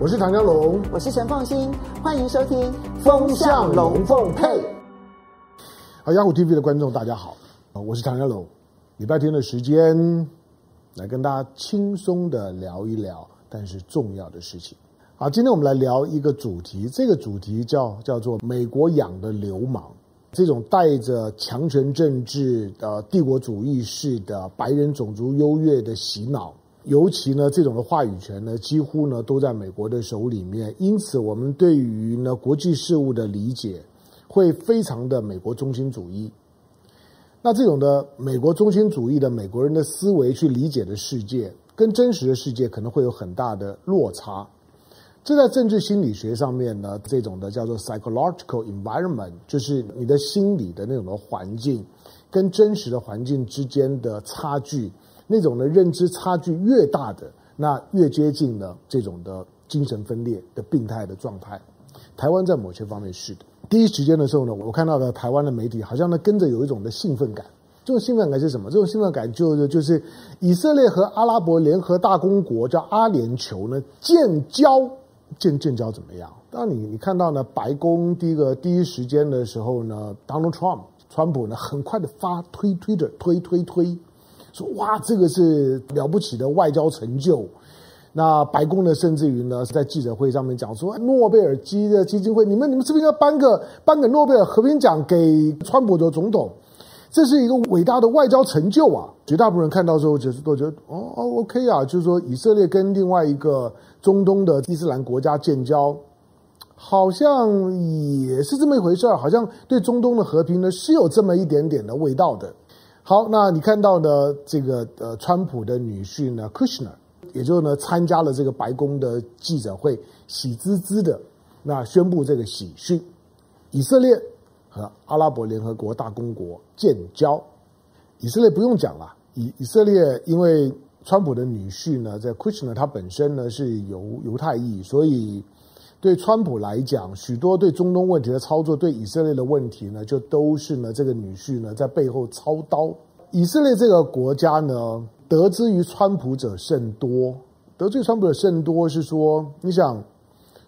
我是唐江龙，我是陈凤新，欢迎收听《风向龙凤配》。好，雅虎 TV 的观众大家好，我是唐江龙。礼拜天的时间来跟大家轻松的聊一聊，但是重要的事情。好，今天我们来聊一个主题，这个主题叫叫做“美国养的流氓”，这种带着强权政治的帝国主义式的白人种族优越的洗脑。尤其呢，这种的话语权呢，几乎呢都在美国的手里面，因此我们对于呢国际事务的理解会非常的美国中心主义。那这种的美国中心主义的美国人的思维去理解的世界，跟真实的世界可能会有很大的落差。这在政治心理学上面呢，这种的叫做 psychological environment，就是你的心理的那种的环境，跟真实的环境之间的差距。那种的认知差距越大的，那越接近了这种的精神分裂的病态的状态。台湾在某些方面是的。第一时间的时候呢，我看到的台湾的媒体好像呢跟着有一种的兴奋感。这种兴奋感是什么？这种兴奋感就就是以色列和阿拉伯联合大公国叫阿联酋呢建交，建建交怎么样？当你你看到呢白宫第一个第一时间的时候呢，Donald Trump 川普呢很快的发推推的推推推。说哇，这个是了不起的外交成就。那白宫呢，甚至于呢，是在记者会上面讲说，诺贝尔基的基金会，你们你们是不是应该颁个颁个诺贝尔和平奖给川普的总统？这是一个伟大的外交成就啊！绝大部分人看到之后，就是都觉得哦哦 OK 啊，就是说以色列跟另外一个中东的伊斯兰国家建交，好像也是这么一回事儿，好像对中东的和平呢是有这么一点点的味道的。好，那你看到呢这个呃，川普的女婿呢，Kushner，也就呢参加了这个白宫的记者会，喜滋滋的那宣布这个喜讯，以色列和阿拉伯联合国大公国建交。以色列不用讲了，以以色列因为川普的女婿呢，在 Kushner 他本身呢是犹犹太裔，所以。对川普来讲，许多对中东问题的操作，对以色列的问题呢，就都是呢这个女婿呢在背后操刀。以色列这个国家呢，得之于川普者甚多。得罪川普者甚多是说，你想，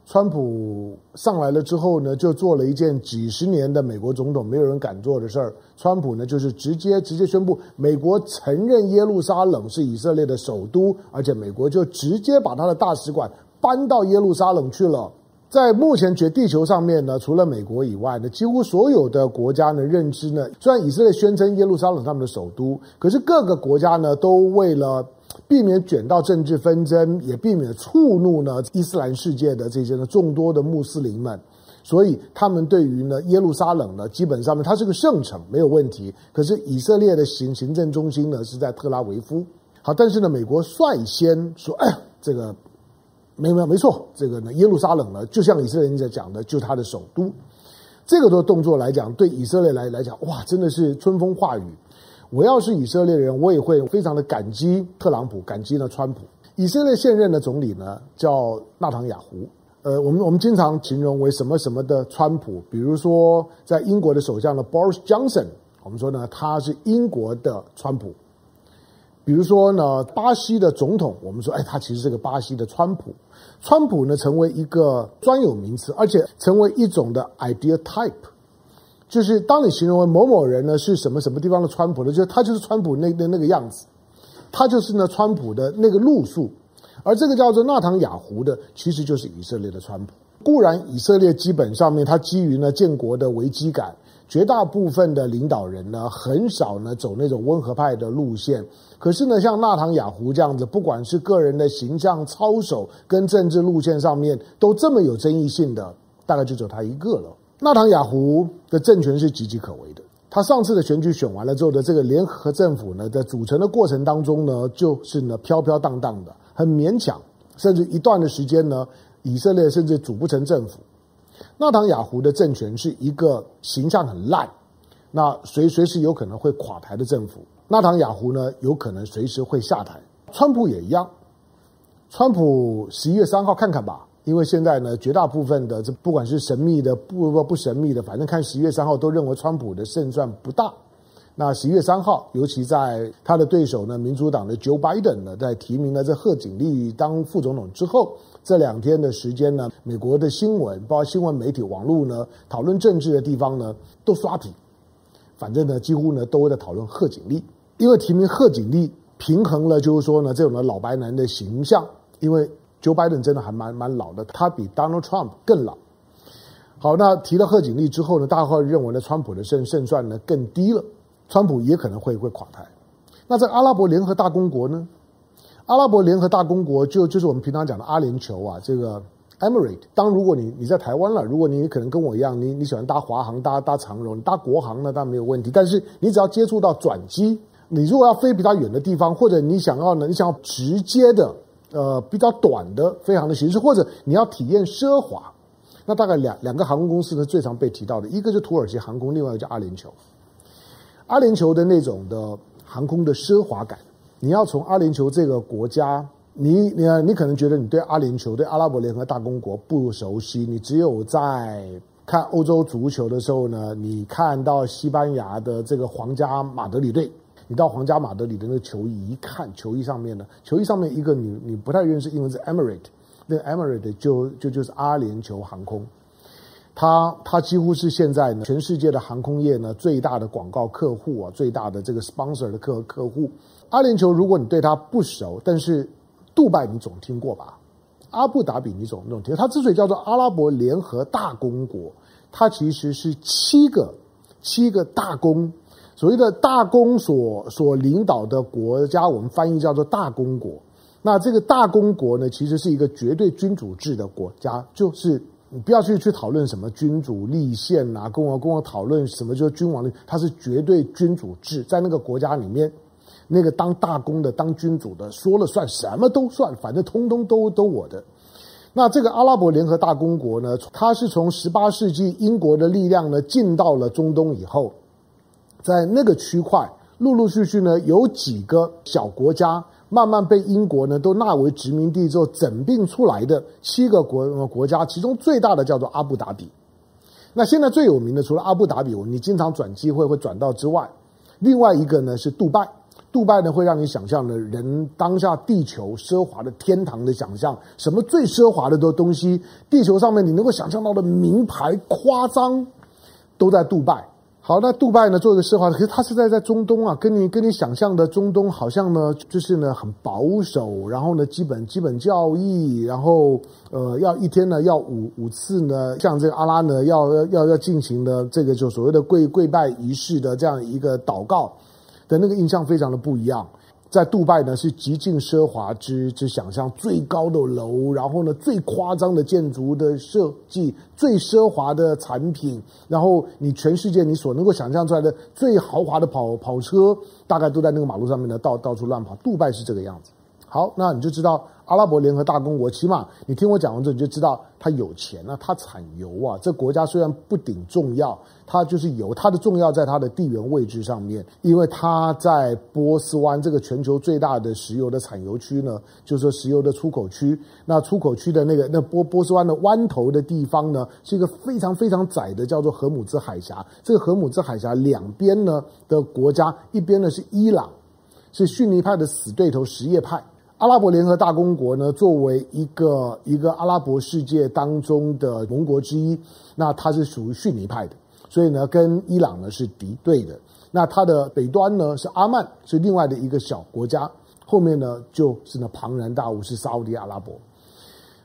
川普上来了之后呢，就做了一件几十年的美国总统没有人敢做的事儿。川普呢，就是直接直接宣布，美国承认耶路撒冷是以色列的首都，而且美国就直接把他的大使馆搬到耶路撒冷去了。在目前绝地球上面呢，除了美国以外呢，几乎所有的国家呢认知呢，虽然以色列宣称耶路撒冷他们的首都，可是各个国家呢都为了避免卷到政治纷争，也避免触怒呢伊斯兰世界的这些呢众多的穆斯林们，所以他们对于呢耶路撒冷呢，基本上呢它是个圣城没有问题。可是以色列的行行政中心呢是在特拉维夫。好，但是呢美国率先说，哎，这个。没没没错，这个呢，耶路撒冷呢，就像以色列人在讲的，就是他的首都。这个的动作来讲，对以色列来来讲，哇，真的是春风化雨。我要是以色列人，我也会非常的感激特朗普，感激呢川普。以色列现任的总理呢叫纳唐雅胡，呃，我们我们经常形容为什么什么的川普，比如说在英国的首相呢 Boris Johnson，我们说呢他是英国的川普。比如说呢，巴西的总统，我们说，哎，他其实是个巴西的川普。川普呢，成为一个专有名词，而且成为一种的 idea type，就是当你形容为某某人呢是什么什么地方的川普呢，就他就是川普那那那个样子，他就是呢川普的那个路数。而这个叫做纳唐雅胡的，其实就是以色列的川普。固然以色列基本上面，他基于呢建国的危机感。绝大部分的领导人呢，很少呢走那种温和派的路线。可是呢，像纳唐雅胡这样子，不管是个人的形象操守跟政治路线上面都这么有争议性的，大概就只有他一个了。纳唐雅胡的政权是岌岌可危的。他上次的选举选完了之后的这个联合政府呢，在组成的过程当中呢，就是呢飘飘荡荡的，很勉强，甚至一段的时间呢，以色列甚至组不成政府。纳唐雅胡的政权是一个形象很烂，那随随时有可能会垮台的政府。纳唐雅胡呢，有可能随时会下台。川普也一样，川普十一月三号看看吧，因为现在呢，绝大部分的这不管是神秘的不不不神秘的，反正看十一月三号都认为川普的胜算不大。那十一月三号，尤其在他的对手呢，民主党的 Joe Biden 呢，在提名了这贺锦丽当副总统之后，这两天的时间呢，美国的新闻，包括新闻媒体、网络呢，讨论政治的地方呢，都刷屏。反正呢，几乎呢都在讨论贺锦丽，因为提名贺锦丽平衡了，就是说呢，这种的老白男的形象。因为 Joe Biden 真的还蛮蛮老的，他比 Donald Trump 更老。好，那提了贺锦丽之后呢，大家会认为呢，川普的胜胜算呢更低了，川普也可能会会垮台。那在阿拉伯联合大公国呢？阿拉伯联合大公国就就是我们平常讲的阿联酋啊，这个 Emirate。当如果你你在台湾了，如果你可能跟我一样，你你喜欢搭华航、搭搭长荣、搭国航呢，当然没有问题。但是你只要接触到转机，你如果要飞比较远的地方，或者你想要呢，你想要直接的呃比较短的飞航的形式，或者你要体验奢华。那大概两两个航空公司呢，最常被提到的，一个是土耳其航空，另外一个叫阿联酋。阿联酋的那种的航空的奢华感，你要从阿联酋这个国家，你你你可能觉得你对阿联酋、对阿拉伯联合大公国不熟悉，你只有在看欧洲足球的时候呢，你看到西班牙的这个皇家马德里队，你到皇家马德里的那个球衣一看，球衣上面呢，球衣上面一个你你不太认识，英文是 Emirate。那 e m i r a t e 就就就是阿联酋航空，它它几乎是现在呢全世界的航空业呢最大的广告客户啊，最大的这个 sponsor 的客客户。阿联酋如果你对它不熟，但是杜拜你总听过吧？阿布达比你总总听。它之所以叫做阿拉伯联合大公国，它其实是七个七个大公，所谓的大公所所领导的国家，我们翻译叫做大公国。那这个大公国呢，其实是一个绝对君主制的国家，就是你不要去去讨论什么君主立宪啊，跟我跟我讨论什么就是君王的，它是绝对君主制，在那个国家里面，那个当大公的、当君主的说了算，什么都算，反正通通都都我的。那这个阿拉伯联合大公国呢，它是从十八世纪英国的力量呢进到了中东以后，在那个区块陆陆续续呢有几个小国家。慢慢被英国呢都纳为殖民地之后整并出来的七个国国家，其中最大的叫做阿布达比。那现在最有名的除了阿布达比，你经常转机会会转到之外，另外一个呢是杜拜。杜拜呢会让你想象的人当下地球奢华的天堂的想象，什么最奢华的的东西，地球上面你能够想象到的名牌夸张，都在杜拜。好，那杜拜呢？做一个奢华，可是他是在在中东啊，跟你跟你想象的中东好像呢，就是呢很保守，然后呢基本基本教义，然后呃要一天呢要五五次呢，像这个阿拉呢要要要要进行的这个就所谓的跪跪拜仪式的这样一个祷告的那个印象非常的不一样。在杜拜呢，是极尽奢华之之想象，最高的楼，然后呢，最夸张的建筑的设计，最奢华的产品，然后你全世界你所能够想象出来的最豪华的跑跑车，大概都在那个马路上面呢，到到处乱跑。杜拜是这个样子。好，那你就知道。阿拉伯联合大公国，起码你听我讲完之后，你就知道它有钱啊，它产油啊。这国家虽然不顶重要，它就是油，它的重要在它的地缘位置上面，因为它在波斯湾这个全球最大的石油的产油区呢，就是说石油的出口区。那出口区的那个那波波斯湾的湾头的地方呢，是一个非常非常窄的，叫做荷姆兹海峡。这个荷姆兹海峡两边呢的国家，一边呢是伊朗，是逊尼派的死对头什叶派。阿拉伯联合大公国呢，作为一个一个阿拉伯世界当中的盟国之一，那它是属于逊尼派的，所以呢，跟伊朗呢是敌对的。那它的北端呢是阿曼，是另外的一个小国家，后面呢就是呢庞然大物是沙乌地阿拉伯。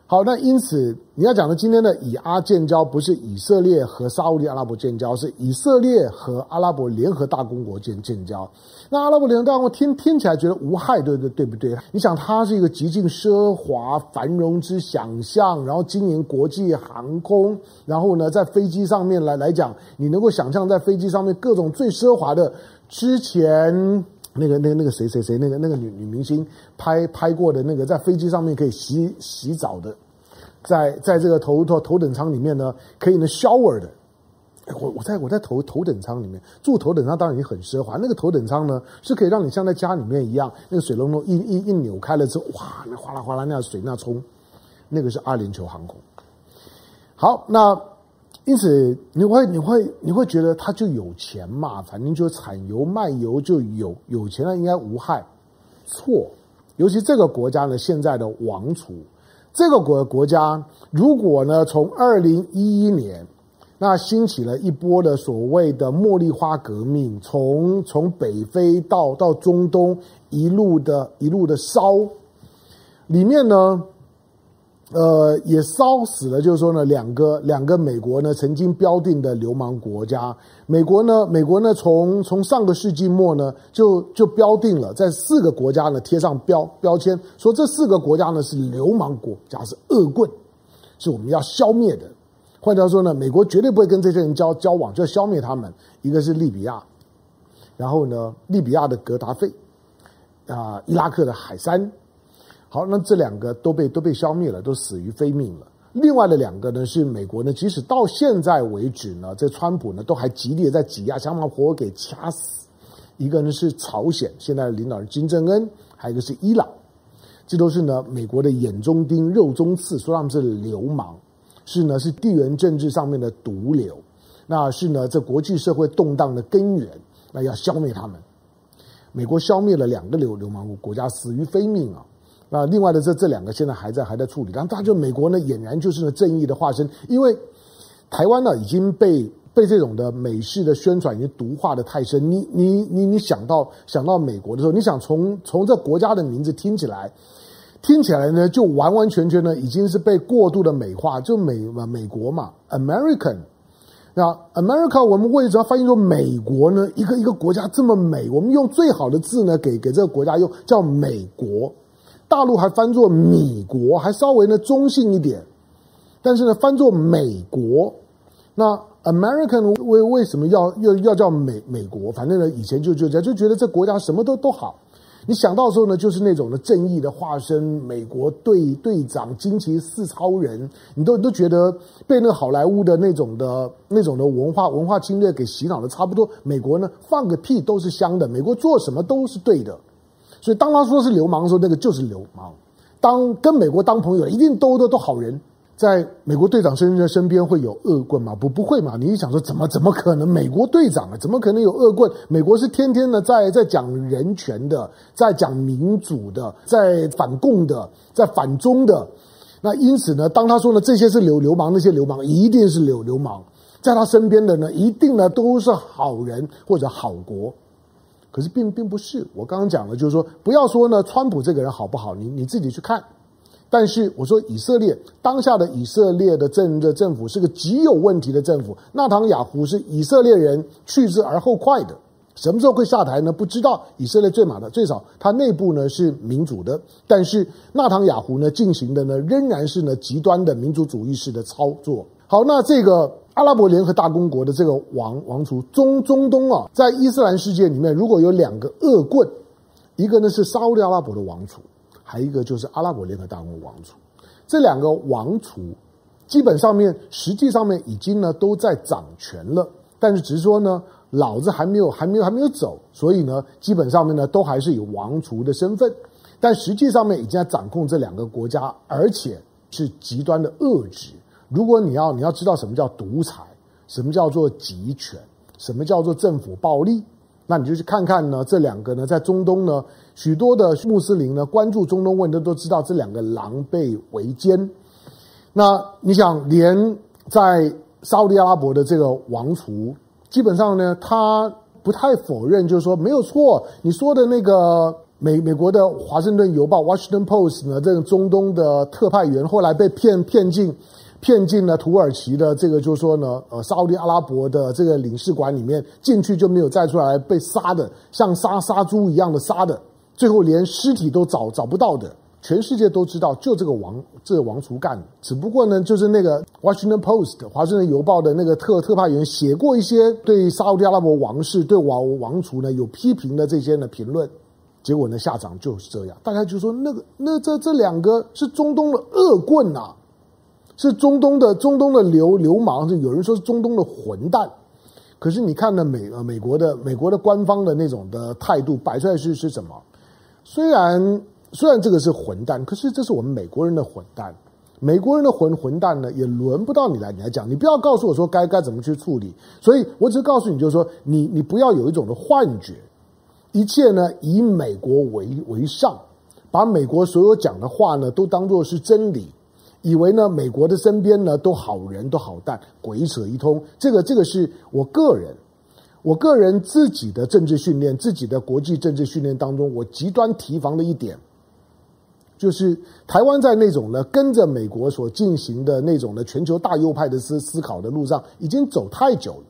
好，那因此你要讲的今天的以阿建交，不是以色列和沙乌地阿拉伯建交，是以色列和阿拉伯联合大公国建建交。那阿拉伯联合大公国听听起来觉得无害，对对对不对？你想，它是一个极尽奢华繁荣之想象，然后经营国际航空，然后呢，在飞机上面来来讲，你能够想象在飞机上面各种最奢华的之前。那个、那个、那个谁谁谁，那个那个女女明星拍拍过的那个在飞机上面可以洗洗澡的，在在这个头头头等舱里面呢，可以呢 shower 的。我我在我在头头等舱里面住头等舱，当然也很奢华。那个头等舱呢，是可以让你像在家里面一样，那个水龙头一一一扭开了之后，哇，那哗啦哗啦那水那冲，那个是阿联酋航空。好，那。因此，你会你会你会觉得他就有钱嘛？反正就产油卖油就有有钱了，应该无害。错，尤其这个国家呢，现在的王储这个国国家如果呢，从二零一一年那兴起了一波的所谓的茉莉花革命，从从北非到到中东一路的一路的烧，里面呢。呃，也烧死了，就是说呢，两个两个美国呢曾经标定的流氓国家。美国呢，美国呢，从从上个世纪末呢，就就标定了，在四个国家呢贴上标标签，说这四个国家呢是流氓国家，是恶棍，是我们要消灭的。换句话说呢，美国绝对不会跟这些人交交往，就要消灭他们。一个是利比亚，然后呢，利比亚的格达费，啊、伊拉克的海山。好，那这两个都被都被消灭了，都死于非命了。另外的两个呢，是美国呢，即使到现在为止呢，这川普呢都还极力在挤压，想把活活给掐死。一个呢是朝鲜，现在的领导人金正恩，还有一个是伊朗，这都是呢美国的眼中钉、肉中刺，说他们是流氓，是呢是地缘政治上面的毒瘤，那是呢这国际社会动荡的根源，那要消灭他们。美国消灭了两个流流氓国家，死于非命啊。那另外的这这两个现在还在还在处理，然后大家就美国呢俨然就是呢正义的化身，因为台湾呢已经被被这种的美式的宣传已经毒化的太深，你你你你想到想到美国的时候，你想从从这国家的名字听起来，听起来呢就完完全全呢已经是被过度的美化，就美美国嘛，American，那 America 我们为什么要翻译说美国呢？一个一个国家这么美，我们用最好的字呢给给这个国家用叫美国。大陆还翻作米国，还稍微呢中性一点，但是呢翻作美国，那 American 为为什么要要要叫美美国？反正呢以前就就这样，就觉得这国家什么都都好。你想到的时候呢，就是那种的正义的化身，美国队队长、惊奇四超人，你都都觉得被那个好莱坞的那种的那种的文化文化侵略给洗脑的差不多。美国呢放个屁都是香的，美国做什么都是对的。所以当他说是流氓的时候，那个就是流氓。当跟美国当朋友，一定都都都好人。在美国队长身边身边会有恶棍吗？不，不会嘛。你一想说，怎么怎么可能？美国队长啊，怎么可能有恶棍？美国是天天的在在讲人权的，在讲民主的，在反共的，在反中的。那因此呢，当他说呢，这些是流流氓，那些流氓一定是流流氓。在他身边的呢，一定呢都是好人或者好国。可是并并不是，我刚刚讲的，就是说，不要说呢，川普这个人好不好，你你自己去看。但是我说，以色列当下的以色列的政的政府是个极有问题的政府。纳唐雅胡是以色列人去之而后快的，什么时候会下台呢？不知道。以色列最马的，最少他内部呢是民主的，但是纳坦雅胡呢进行的呢仍然是呢极端的民族主义式的操作。好，那这个。阿拉伯联合大公国的这个王王储，中中东啊，在伊斯兰世界里面，如果有两个恶棍，一个呢是沙乌地阿拉伯的王储，还有一个就是阿拉伯联合大公王储。这两个王储基本上面实际上面已经呢都在掌权了，但是只是说呢，老子还没有还没有还没有走，所以呢，基本上面呢都还是以王储的身份，但实际上面已经在掌控这两个国家，而且是极端的恶质。如果你要你要知道什么叫独裁，什么叫做集权，什么叫做政府暴力，那你就去看看呢。这两个呢，在中东呢，许多的穆斯林呢，关注中东问题都知道这两个狼狈为奸。那你想，连在沙乌地阿拉伯的这个王储，基本上呢，他不太否认，就是说没有错。你说的那个美美国的华盛顿邮报 （Washington Post） 呢，这个中东的特派员后来被骗骗进。骗进了土耳其的这个，就是说呢，呃，沙乌地阿拉伯的这个领事馆里面进去就没有再出来，被杀的像杀杀猪一样的杀的，最后连尸体都找找不到的，全世界都知道，就这个王这个王储干的。只不过呢，就是那个 Washington Post 华盛顿邮报的那个特特派员写过一些对沙乌地阿拉伯王室对王王储呢有批评的这些呢评论，结果呢下场就是这样，大家就说那个那这这两个是中东的恶棍呐、是中东的中东的流流氓，是有人说是中东的混蛋。可是你看呢，美呃美国的美国的官方的那种的态度摆出来是是什么？虽然虽然这个是混蛋，可是这是我们美国人的混蛋。美国人的混混蛋呢，也轮不到你来你来讲。你不要告诉我说该该怎么去处理。所以我只是告诉你，就是说你你不要有一种的幻觉，一切呢以美国为为上，把美国所有讲的话呢都当作是真理。以为呢美国的身边呢都好人都好蛋，鬼扯一通。这个这个是我个人，我个人自己的政治训练，自己的国际政治训练当中，我极端提防的一点，就是台湾在那种呢跟着美国所进行的那种的全球大右派的思思考的路上，已经走太久了。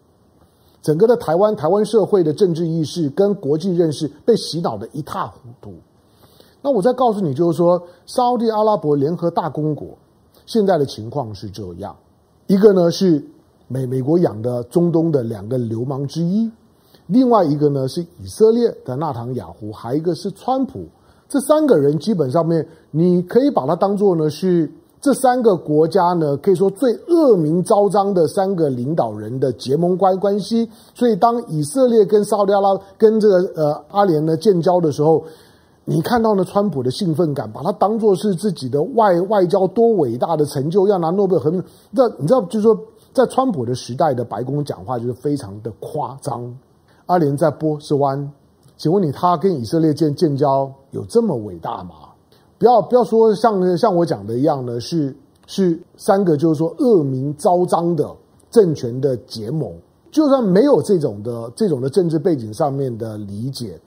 整个的台湾台湾社会的政治意识跟国际认识被洗脑得一塌糊涂。那我再告诉你，就是说，沙特阿拉伯联合大公国现在的情况是这样：一个呢是美美国养的中东的两个流氓之一，另外一个呢是以色列的纳坦雅胡，还一个是川普。这三个人基本上面，你可以把它当做呢是。这三个国家呢，可以说最恶名昭彰的三个领导人的结盟关关系。所以，当以色列跟沙特阿拉跟这个呃阿联呢建交的时候，你看到呢，川普的兴奋感，把它当做是自己的外外交多伟大的成就，要拿诺贝尔和平。那你知道，就是说，在川普的时代的白宫讲话就是非常的夸张。阿联在波斯湾，请问你，他跟以色列建建交有这么伟大吗？不要不要说像像我讲的一样呢，是是三个就是说恶名昭彰的政权的结盟。就算没有这种的这种的政治背景上面的理解，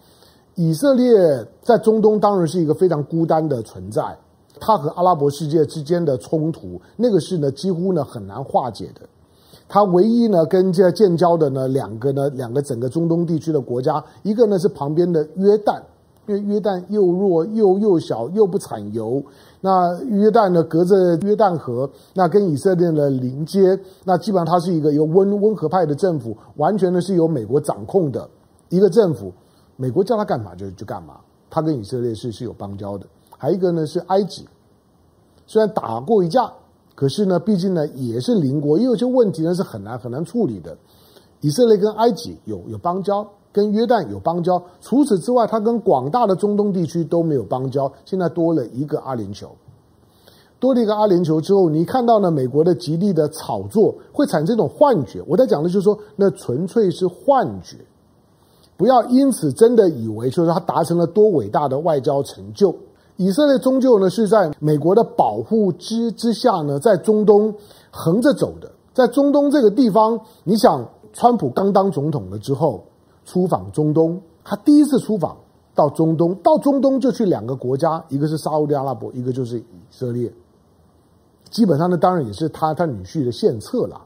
以色列在中东当然是一个非常孤单的存在。它和阿拉伯世界之间的冲突，那个是呢几乎呢很难化解的。它唯一呢跟这建交的呢两个呢两个整个中东地区的国家，一个呢是旁边的约旦。因为约旦又弱又又小又不产油，那约旦呢隔着约旦河，那跟以色列的邻接，那基本上它是一个由温温和派的政府，完全呢是由美国掌控的一个政府，美国叫他干嘛就就干嘛，他跟以色列是是有邦交的。还一个呢是埃及，虽然打过一架，可是呢毕竟呢也是邻国，也有些问题呢是很难很难处理的。以色列跟埃及有有邦交。跟约旦有邦交，除此之外，它跟广大的中东地区都没有邦交。现在多了一个阿联酋，多了一个阿联酋之后，你看到呢，美国的极力的炒作会产生一种幻觉。我在讲的就是说，那纯粹是幻觉，不要因此真的以为就是他达成了多伟大的外交成就。以色列终究呢是在美国的保护之之下呢，在中东横着走的。在中东这个地方，你想，川普刚当总统了之后。出访中东，他第一次出访到中东，到中东就去两个国家，一个是沙乌地阿拉伯，一个就是以色列。基本上呢，当然也是他他女婿的献策了。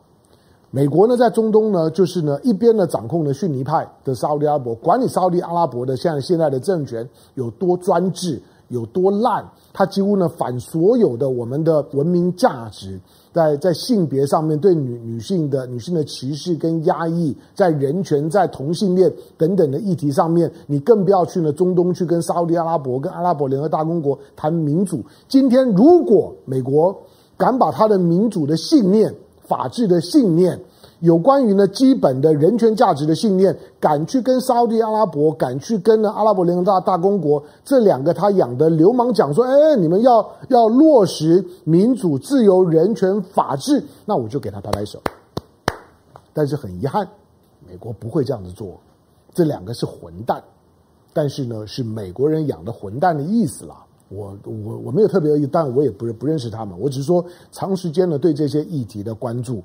美国呢，在中东呢，就是呢一边呢掌控了逊尼派的沙乌地阿拉伯，管理沙乌地阿拉伯的现在现在的政权有多专制。有多烂？它几乎呢反所有的我们的文明价值，在在性别上面对女女性的女性的歧视跟压抑，在人权、在同性恋等等的议题上面，你更不要去呢中东去跟沙乌地阿拉伯、跟阿拉伯联合大公国谈民主。今天如果美国敢把他的民主的信念、法治的信念，有关于呢基本的人权价值的信念，敢去跟沙乌地阿拉伯，敢去跟呢阿拉伯联合大大公国这两个他养的流氓讲说，哎，你们要要落实民主、自由、人权、法治，那我就给他拍拍手。但是很遗憾，美国不会这样子做。这两个是混蛋，但是呢是美国人养的混蛋的意思啦。我我我没有特别恶意，但我也不不认识他们。我只是说长时间的对这些议题的关注。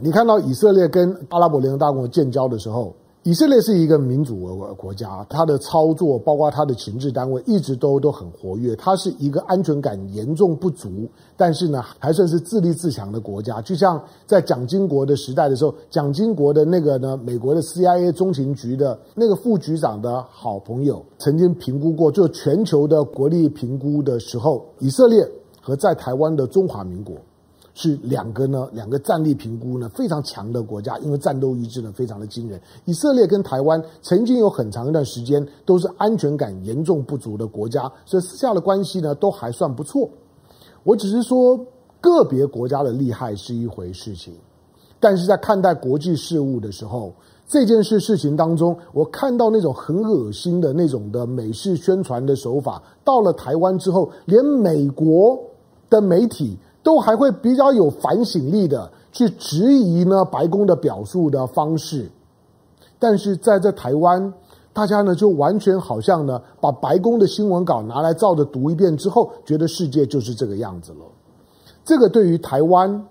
你看到以色列跟阿拉伯联合大公国建交的时候，以色列是一个民主国国家，它的操作包括它的情治单位一直都都很活跃，它是一个安全感严重不足，但是呢还算是自立自强的国家。就像在蒋经国的时代的时候，蒋经国的那个呢，美国的 CIA 中情局的那个副局长的好朋友，曾经评估过，就全球的国力评估的时候，以色列和在台湾的中华民国。是两个呢，两个战力评估呢非常强的国家，因为战斗意志呢非常的惊人。以色列跟台湾曾经有很长一段时间都是安全感严重不足的国家，所以私下的关系呢都还算不错。我只是说个别国家的厉害是一回事情，但是在看待国际事务的时候，这件事事情当中，我看到那种很恶心的那种的美式宣传的手法，到了台湾之后，连美国的媒体。都还会比较有反省力的去质疑呢白宫的表述的方式，但是在这台湾，大家呢就完全好像呢把白宫的新闻稿拿来照着读一遍之后，觉得世界就是这个样子了。这个对于台湾，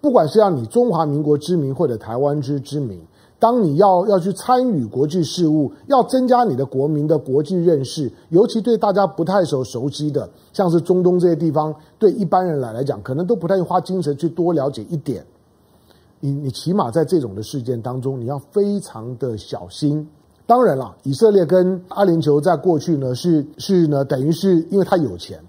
不管是让你中华民国之名或者台湾之之名，当你要要去参与国际事务，要增加你的国民的国际认识，尤其对大家不太熟熟悉的，像是中东这些地方，对一般人来来讲，可能都不太花精神去多了解一点。你你起码在这种的事件当中，你要非常的小心。当然了，以色列跟阿联酋在过去呢是是呢，等于是因为他有钱，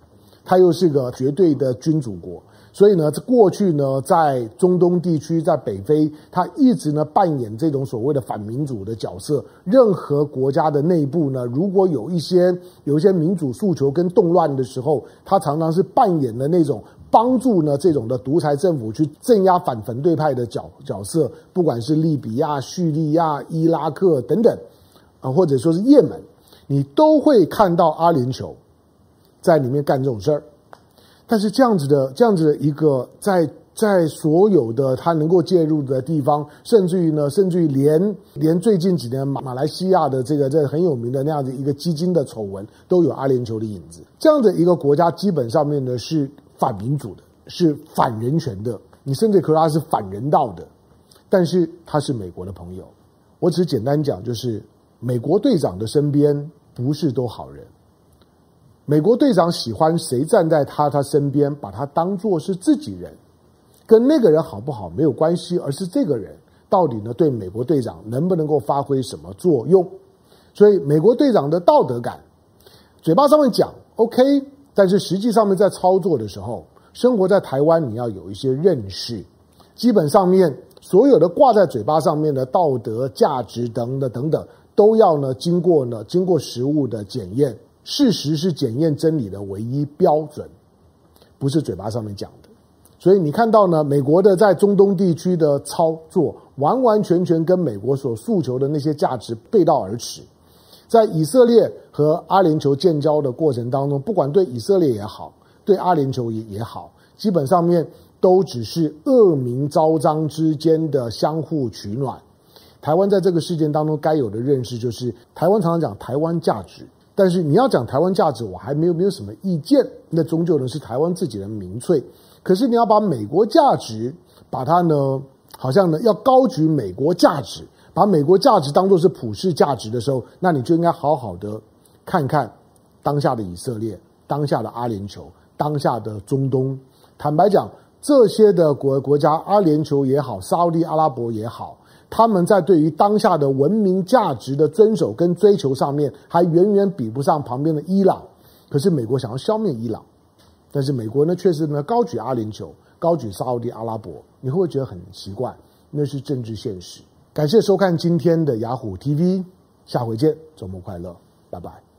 他又是个绝对的君主国，所以呢，这过去呢，在中东地区，在北非，他一直呢扮演这种所谓的反民主的角色。任何国家的内部呢，如果有一些有一些民主诉求跟动乱的时候，他常常是扮演的那种。帮助呢这种的独裁政府去镇压反反对派的角角色，不管是利比亚、叙利亚、伊拉克等等，啊，或者说是也门，你都会看到阿联酋在里面干这种事儿。但是这样子的这样子的一个在在所有的他能够介入的地方，甚至于呢，甚至于连连最近几年马马来西亚的这个这个很有名的那样子一个基金的丑闻，都有阿联酋的影子。这样的一个国家，基本上面呢是。反民主的，是反人权的，你甚至可以说他是反人道的，但是他是美国的朋友。我只简单讲，就是美国队长的身边不是都好人。美国队长喜欢谁站在他他身边，把他当作是自己人，跟那个人好不好没有关系，而是这个人到底呢对美国队长能不能够发挥什么作用？所以美国队长的道德感，嘴巴上面讲 OK。但是实际上面在操作的时候，生活在台湾，你要有一些认识。基本上面所有的挂在嘴巴上面的道德价值等等等等，都要呢经过呢经过实物的检验。事实是检验真理的唯一标准，不是嘴巴上面讲的。所以你看到呢，美国的在中东地区的操作，完完全全跟美国所诉求的那些价值背道而驰。在以色列和阿联酋建交的过程当中，不管对以色列也好，对阿联酋也也好，基本上面都只是恶名昭彰之间的相互取暖。台湾在这个事件当中该有的认识就是，台湾常常讲台湾价值，但是你要讲台湾价值，我还没有没有什么意见，那终究呢是台湾自己的民粹。可是你要把美国价值，把它呢，好像呢要高举美国价值。把美国价值当作是普世价值的时候，那你就应该好好的看看当下的以色列、当下的阿联酋、当下的中东。坦白讲，这些的国国家，阿联酋也好，沙乌地阿拉伯也好，他们在对于当下的文明价值的遵守跟追求上面，还远远比不上旁边的伊朗。可是美国想要消灭伊朗，但是美国呢，确实呢高举阿联酋、高举沙乌地阿拉伯，你会不会觉得很奇怪？那是政治现实。感谢收看今天的雅虎 TV，下回见，周末快乐，拜拜。